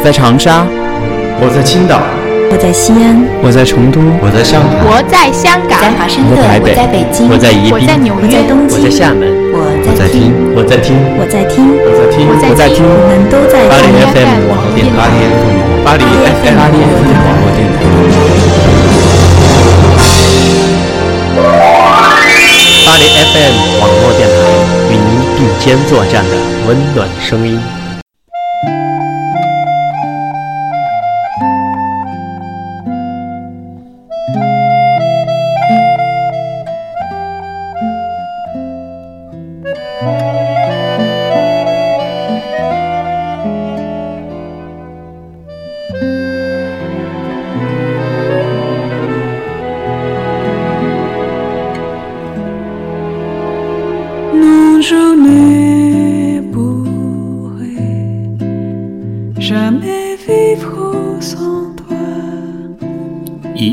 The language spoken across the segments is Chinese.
我在长沙，我在青岛，我在西安，我在成都，我在上海，我在香港，在华盛顿，我在北京，我在宜宾，我在纽约，我在东京，我在厦门，我在听，我在听，我在听，我在听，我在听，我们都在巴黎 FM 网络电台，巴黎 FM 巴黎 FM 网络电台，巴黎 FM 网络电台与您并肩作战的温暖声音。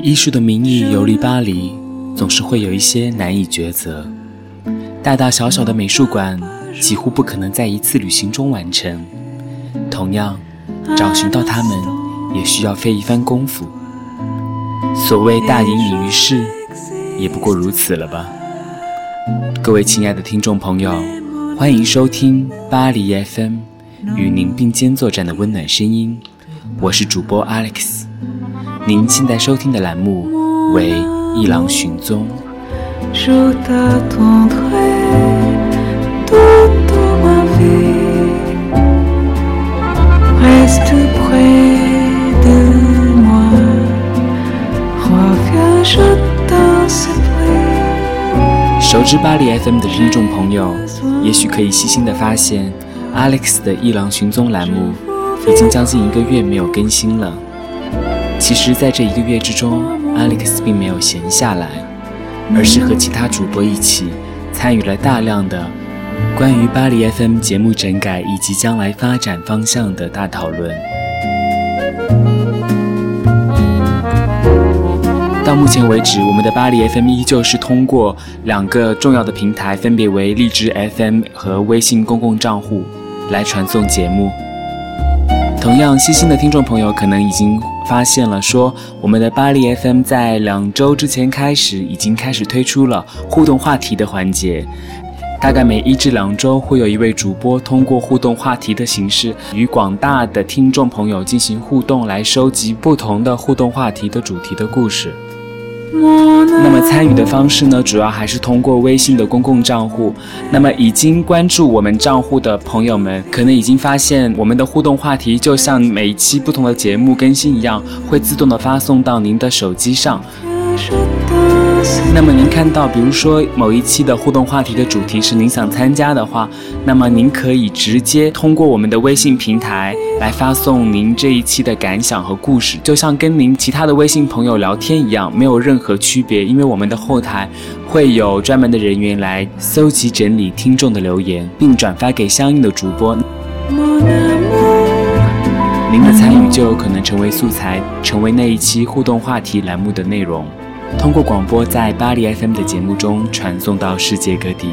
艺术的名义游历巴黎，总是会有一些难以抉择。大大小小的美术馆几乎不可能在一次旅行中完成，同样，找寻到它们也需要费一番功夫。所谓大隐隐于市，也不过如此了吧？各位亲爱的听众朋友，欢迎收听巴黎 FM，与您并肩作战的温暖声音，我是主播 Alex。您现在收听的栏目为《一郎寻踪》。熟知巴黎 FM 的听众朋友，也许可以细心的发现，Alex 的《一郎寻踪》栏目已经将近一个月没有更新了。其实，在这一个月之中，Alex 并没有闲下来，而是和其他主播一起参与了大量的关于巴黎 FM 节目整改以及将来发展方向的大讨论。到目前为止，我们的巴黎 FM 依旧是通过两个重要的平台，分别为荔枝 FM 和微信公共账户来传送节目。同样，细心的听众朋友可能已经发现了，说我们的巴黎 FM 在两周之前开始已经开始推出了互动话题的环节，大概每一至两周会有一位主播通过互动话题的形式与广大的听众朋友进行互动，来收集不同的互动话题的主题的故事。那么参与的方式呢，主要还是通过微信的公共账户。那么已经关注我们账户的朋友们，可能已经发现我们的互动话题就像每一期不同的节目更新一样，会自动的发送到您的手机上。那么您看到，比如说某一期的互动话题的主题是您想参加的话，那么您可以直接通过我们的微信平台来发送您这一期的感想和故事，就像跟您其他的微信朋友聊天一样，没有任何区别。因为我们的后台会有专门的人员来搜集整理听众的留言，并转发给相应的主播，您的参与就有可能成为素材，成为那一期互动话题栏目的内容。通过广播在巴黎 FM 的节目中传送到世界各地。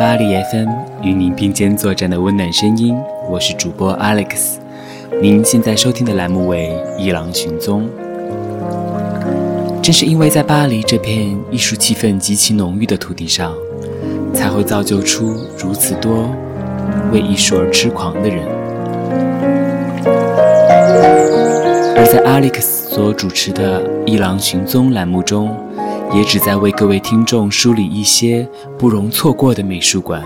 巴黎 FM，与您并肩作战的温暖声音，我是主播 Alex。您现在收听的栏目为《一郎寻踪》。正是因为在巴黎这片艺术气氛极其浓郁的土地上，才会造就出如此多为艺术而痴狂的人。而在 Alex 所主持的《一郎寻踪》栏目中，也旨在为各位听众梳理一些不容错过的美术馆，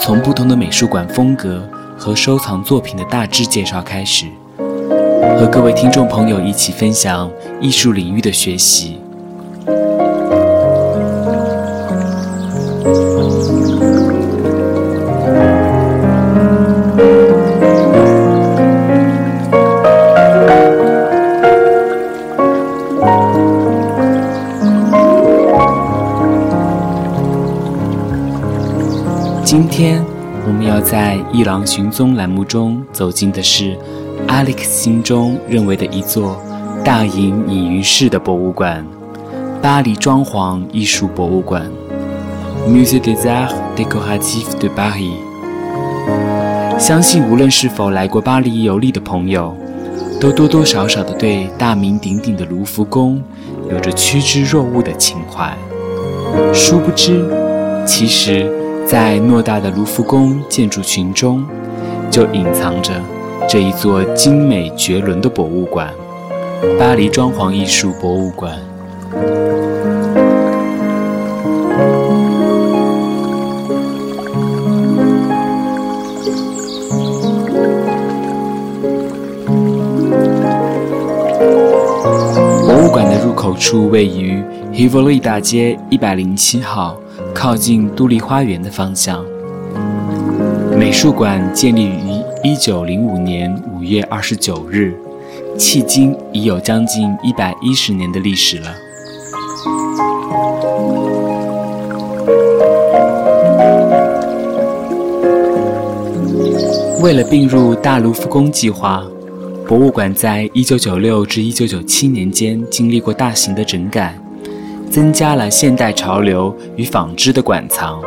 从不同的美术馆风格和收藏作品的大致介绍开始，和各位听众朋友一起分享艺术领域的学习。要在《一郎寻踪》栏目中走进的是 Alex 心中认为的一座大隐隐于市的博物馆——巴黎装潢艺术博物馆 （Musée des Arts Décoratifs de Paris）。相信无论是否来过巴黎游历的朋友，都多多少少的对大名鼎鼎的卢浮宫有着趋之若鹜的情怀。殊不知，其实。在偌大的卢浮宫建筑群中，就隐藏着这一座精美绝伦的博物馆——巴黎装潢艺术博物馆。博物馆的入口处位于 Hivoli 大街一百零七号。靠近都丽花园的方向。美术馆建立于一九零五年五月二十九日，迄今已有将近一百一十年的历史了。为了并入大卢浮宫计划，博物馆在一九九六至一九九七年间经历过大型的整改。增加了现代潮流与纺织的馆藏。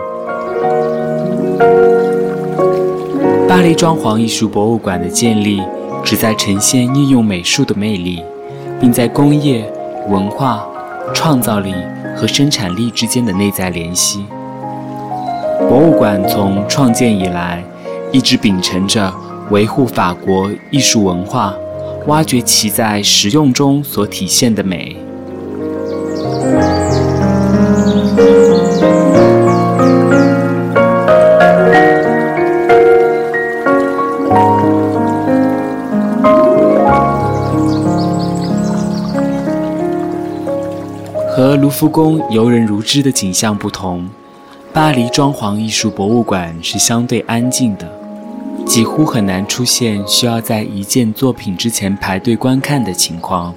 巴黎装潢艺术博物馆的建立，旨在呈现应用美术的魅力，并在工业、文化、创造力和生产力之间的内在联系。博物馆从创建以来，一直秉承着维护法国艺术文化，挖掘其在实用中所体现的美。卢浮宫游人如织的景象不同，巴黎装潢艺术博物馆是相对安静的，几乎很难出现需要在一件作品之前排队观看的情况。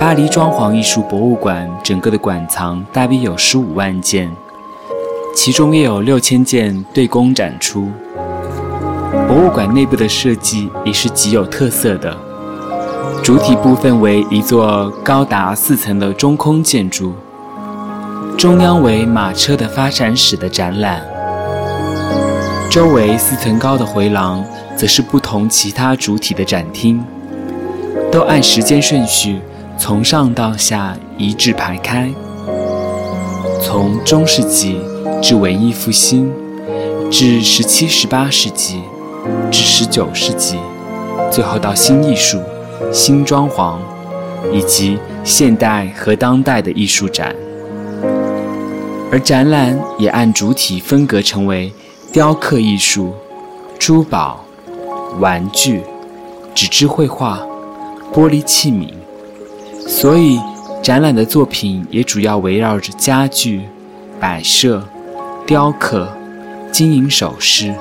巴黎装潢艺术博物馆整个的馆藏大约有十五万件，其中约有六千件对公展出。博物馆内部的设计也是极有特色的。主体部分为一座高达四层的中空建筑，中央为马车的发展史的展览，周围四层高的回廊则是不同其他主体的展厅，都按时间顺序从上到下一致排开，从中世纪至文艺复兴，至十七、十八世纪，至十九世纪，最后到新艺术。新装潢，以及现代和当代的艺术展，而展览也按主体分隔成为雕刻艺术、珠宝、玩具、纸质绘画、玻璃器皿，所以展览的作品也主要围绕着家具、摆设、雕刻、金银首饰、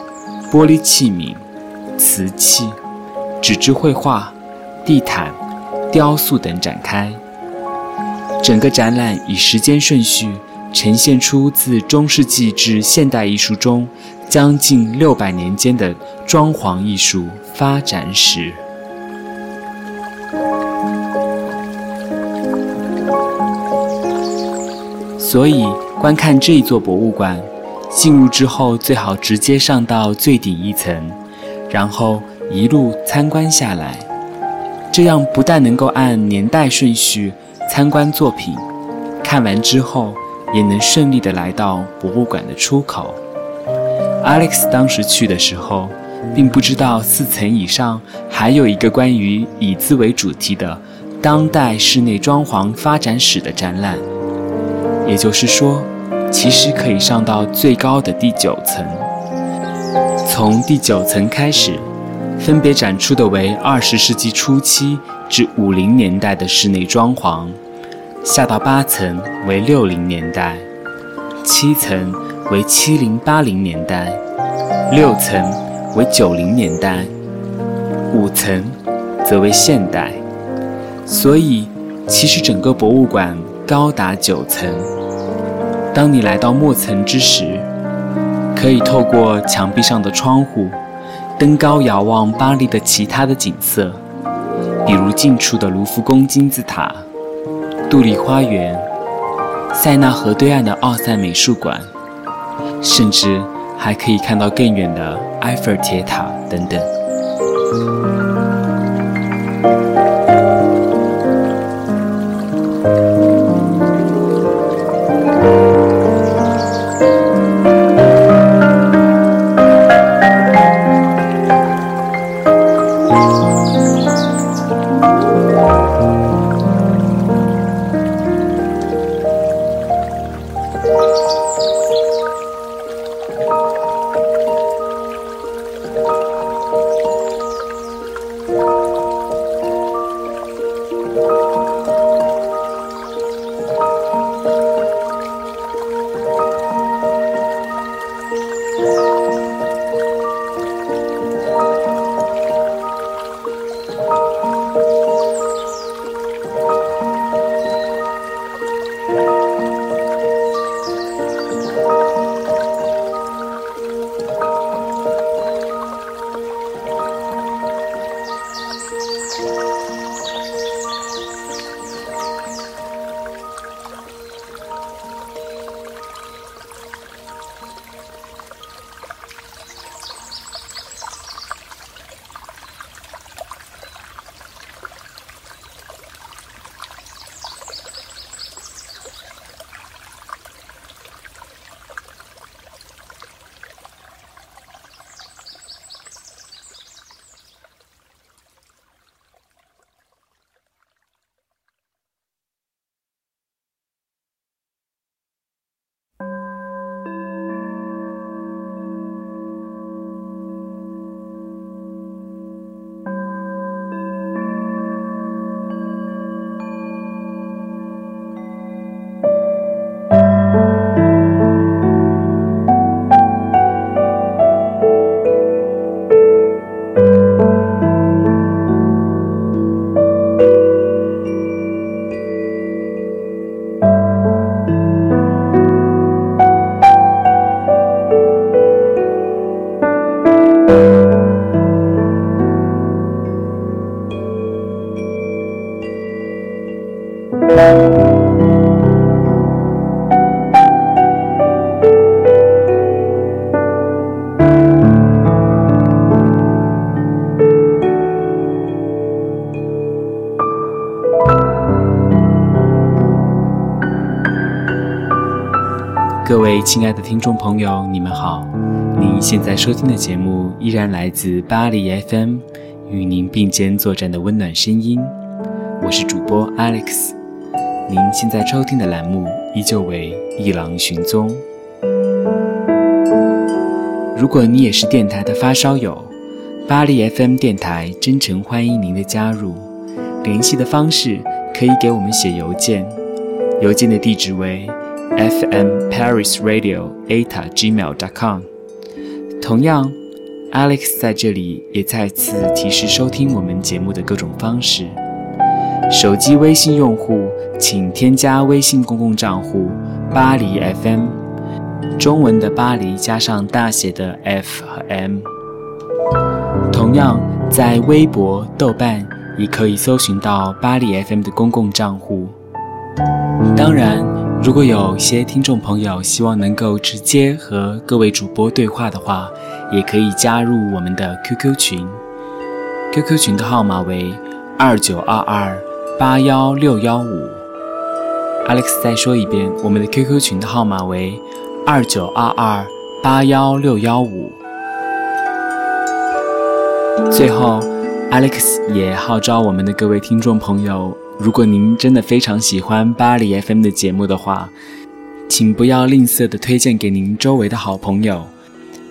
玻璃器皿、瓷器、纸质绘画。地毯、雕塑等展开，整个展览以时间顺序呈现出自中世纪至现代艺术中将近六百年间的装潢艺术发展史。所以，观看这一座博物馆，进入之后最好直接上到最顶一层，然后一路参观下来。这样不但能够按年代顺序参观作品，看完之后也能顺利的来到博物馆的出口。Alex 当时去的时候，并不知道四层以上还有一个关于椅子为主题的当代室内装潢发展史的展览，也就是说，其实可以上到最高的第九层。从第九层开始，分别展出的为二十世纪初期至五零年代的室内装潢，下到八层为六零年代，七层为七零八零年代，六层为九零年代，五层则为现代。所以，其实整个博物馆高达九层。当你来到末层之时，可以透过墙壁上的窗户，登高遥望巴黎的其他的景色，比如近处的卢浮宫金字塔、杜丽花园、塞纳河对岸的奥赛美术馆，甚至还可以看到更远的埃菲尔铁塔等等。亲爱的听众朋友，你们好！您现在收听的节目依然来自巴黎 FM，与您并肩作战的温暖声音。我是主播 Alex。您现在收听的栏目依旧为《一郎寻踪》。如果你也是电台的发烧友，巴黎 FM 电台真诚欢迎您的加入。联系的方式可以给我们写邮件，邮件的地址为。Fm paris radio eta gmail dot com。同样，Alex 在这里也再次提示收听我们节目的各种方式。手机微信用户请添加微信公共账户“巴黎 FM”，中文的“巴黎”加上大写的 F 和 M。同样，在微博、豆瓣也可以搜寻到“巴黎 FM” 的公共账户。当然。如果有些听众朋友希望能够直接和各位主播对话的话，也可以加入我们的 QQ 群。QQ 群的号码为二九二二八幺六幺五。Alex 再说一遍，我们的 QQ 群的号码为二九二二八幺六幺五。最后，Alex 也号召我们的各位听众朋友。如果您真的非常喜欢巴黎 FM 的节目的话，请不要吝啬的推荐给您周围的好朋友，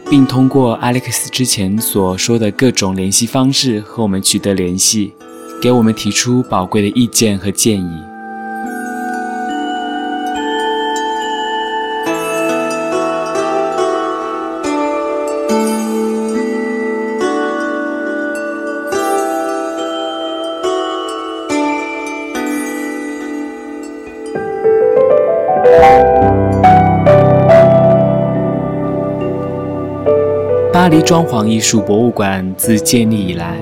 并通过 Alex 之前所说的各种联系方式和我们取得联系，给我们提出宝贵的意见和建议。黎装潢艺术博物馆自建立以来，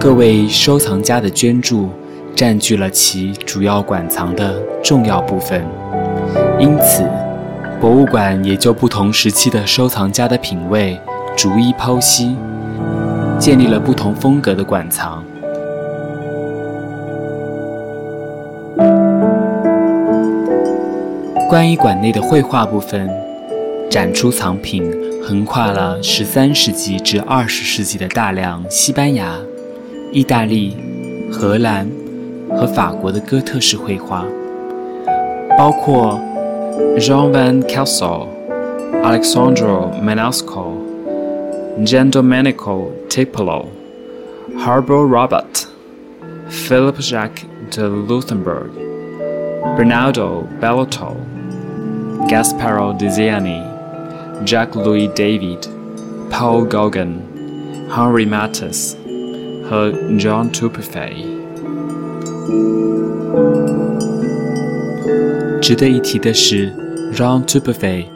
各位收藏家的捐助占据了其主要馆藏的重要部分，因此，博物馆也就不同时期的收藏家的品味逐一剖析，建立了不同风格的馆藏。关于馆内的绘画部分，展出藏品。横跨了十三世纪至二十世纪的大量西班牙、意大利、荷兰和法国的哥特式绘画，包括 Jean van Kessel、Alexandro Manosco、Gian Domenico Tiepolo、Harbor Robert、Philip Jacques de Luthenberg、Bernardo Bellotto、Gasparo di Ziani。Jack Louis David、Paul Gauguin、Henry Matisse 和 John t u p e f e y。值得一提的是，Jean t u p e f e y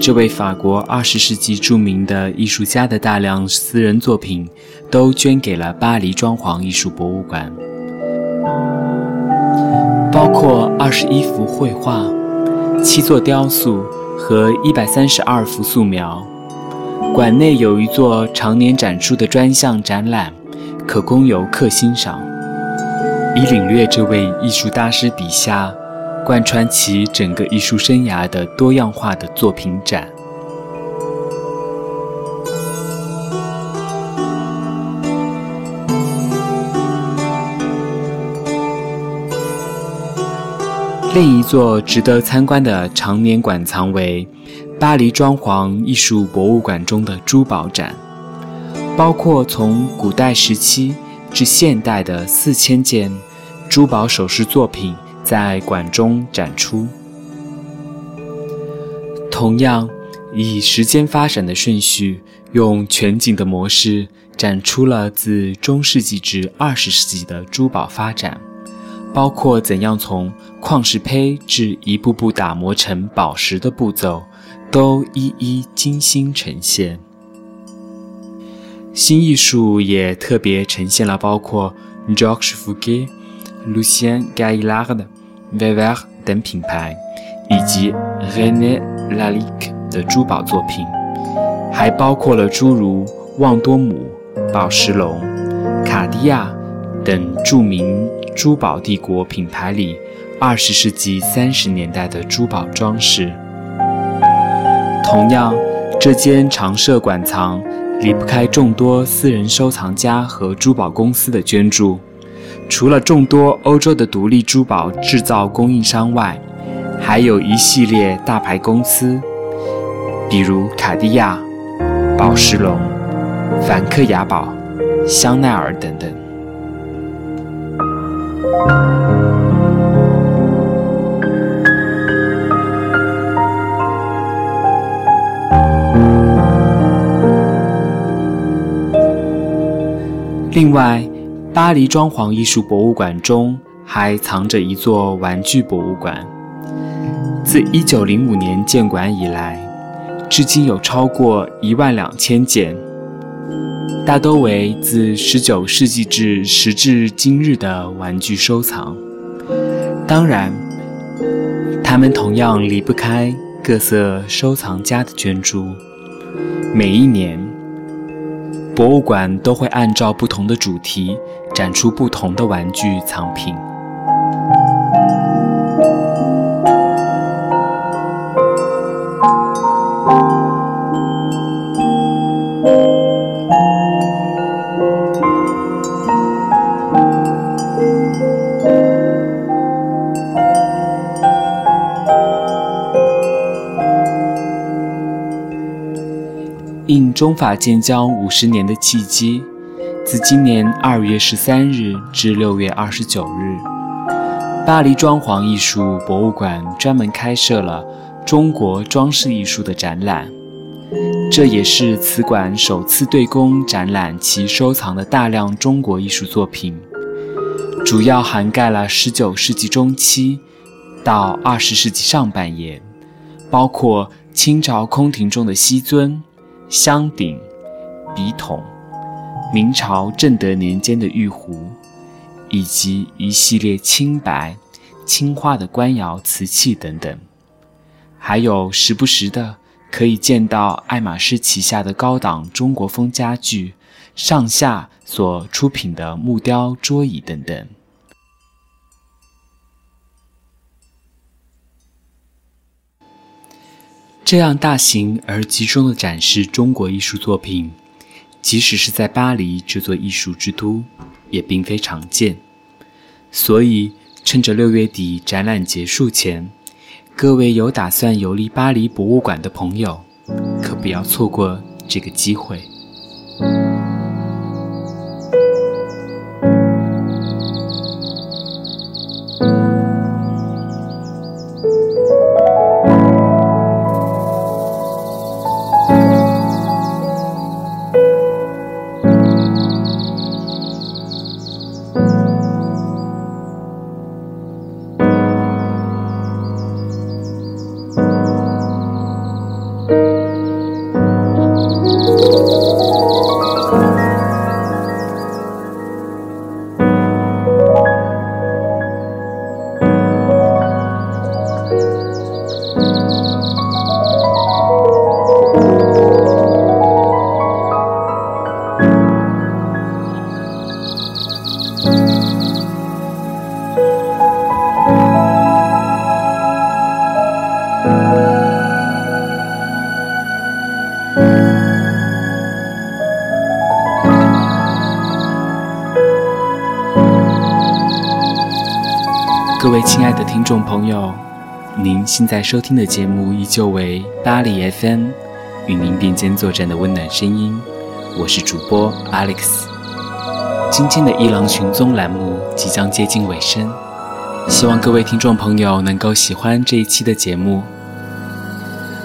这位法国二十世纪著名的艺术家的大量私人作品都捐给了巴黎装潢艺术博物馆，包括二十一幅绘画、七座雕塑。和一百三十二幅素描，馆内有一座常年展出的专项展览，可供游客欣赏，以领略这位艺术大师笔下贯穿其整个艺术生涯的多样化的作品展。另一座值得参观的常年馆藏为巴黎装潢艺术博物馆中的珠宝展，包括从古代时期至现代的四千件珠宝首饰作品在馆中展出。同样，以时间发展的顺序，用全景的模式展出了自中世纪至二十世纪的珠宝发展。包括怎样从矿石胚至一步步打磨成宝石的步骤，都一一精心呈现。新艺术也特别呈现了包括 Georges Fouquet、Lucien Gaillard、v e v e r 等品牌，以及 René Lalique 的珠宝作品，还包括了诸如旺多姆、宝石龙、卡地亚等著名。珠宝帝国品牌里，二十世纪三十年代的珠宝装饰。同样，这间常设馆藏离不开众多私人收藏家和珠宝公司的捐助。除了众多欧洲的独立珠宝制造供应商外，还有一系列大牌公司，比如卡地亚、宝石龙、梵克雅宝、香奈儿等等。另外，巴黎装潢艺术博物馆中还藏着一座玩具博物馆。自1905年建馆以来，至今有超过一万两千件。大多为自19世纪至时至今日的玩具收藏，当然，他们同样离不开各色收藏家的捐助。每一年，博物馆都会按照不同的主题展出不同的玩具藏品。中法建交五十年的契机，自今年二月十三日至六月二十九日，巴黎装潢艺术博物馆专门开设了中国装饰艺术的展览。这也是此馆首次对公展览其收藏的大量中国艺术作品，主要涵盖了十九世纪中期到二十世纪上半叶，包括清朝宫廷中的锡尊、香鼎、笔筒，明朝正德年间的玉壶，以及一系列青白、青花的官窑瓷器等等，还有时不时的。可以见到爱马仕旗下的高档中国风家具，上下所出品的木雕桌椅等等。这样大型而集中的展示中国艺术作品，即使是在巴黎这座艺术之都，也并非常见。所以，趁着六月底展览结束前。各位有打算游历巴黎博物馆的朋友，可不要错过这个机会。现在收听的节目依旧为巴黎 FM，与您并肩作战的温暖声音，我是主播 Alex。今天的一郎寻踪栏目即将接近尾声，希望各位听众朋友能够喜欢这一期的节目。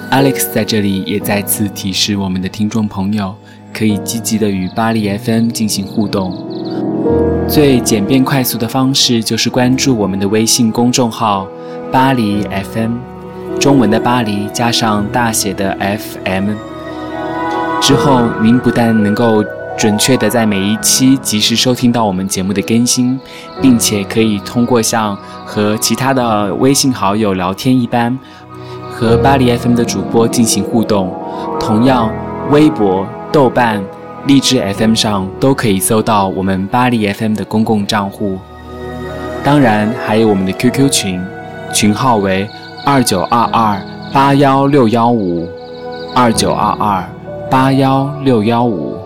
Alex 在这里也再次提示我们的听众朋友，可以积极的与巴黎 FM 进行互动。最简便快速的方式就是关注我们的微信公众号“巴黎 FM”，中文的巴黎加上大写的 FM。之后，您不但能够准确的在每一期及时收听到我们节目的更新，并且可以通过像和其他的微信好友聊天一般，和巴黎 FM 的主播进行互动。同样，微博、豆瓣。荔枝 FM 上都可以搜到我们巴黎 FM 的公共账户，当然还有我们的 QQ 群，群号为二九二二八幺六幺五，二九二二八幺六幺五。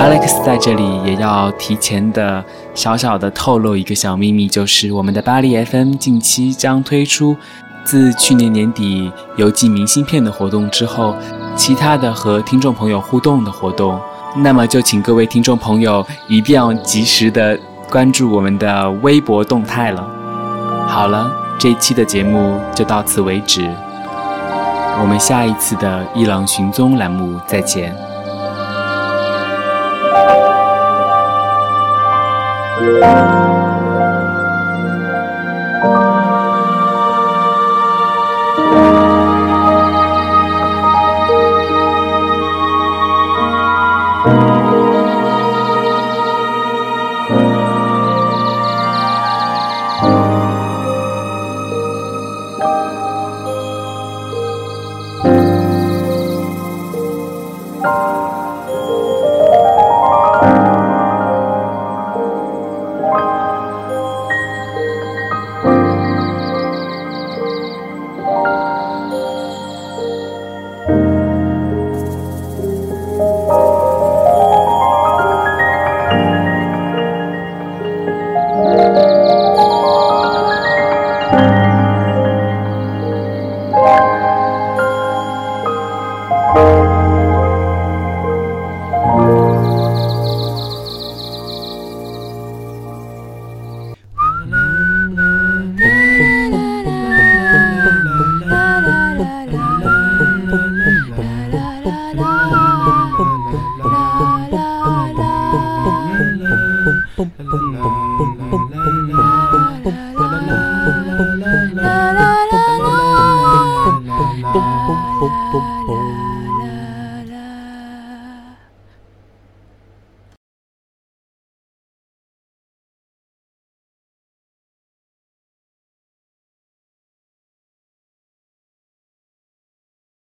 Alex 在这里也要提前的小小的透露一个小秘密，就是我们的巴黎 FM 近期将推出自去年年底邮寄明信片的活动之后。其他的和听众朋友互动的活动那么就请各位听众朋友一定要及时的关注我们的微博动态了。好了这一期的节目就到此为止我们下一次的伊朗寻踪栏目再见。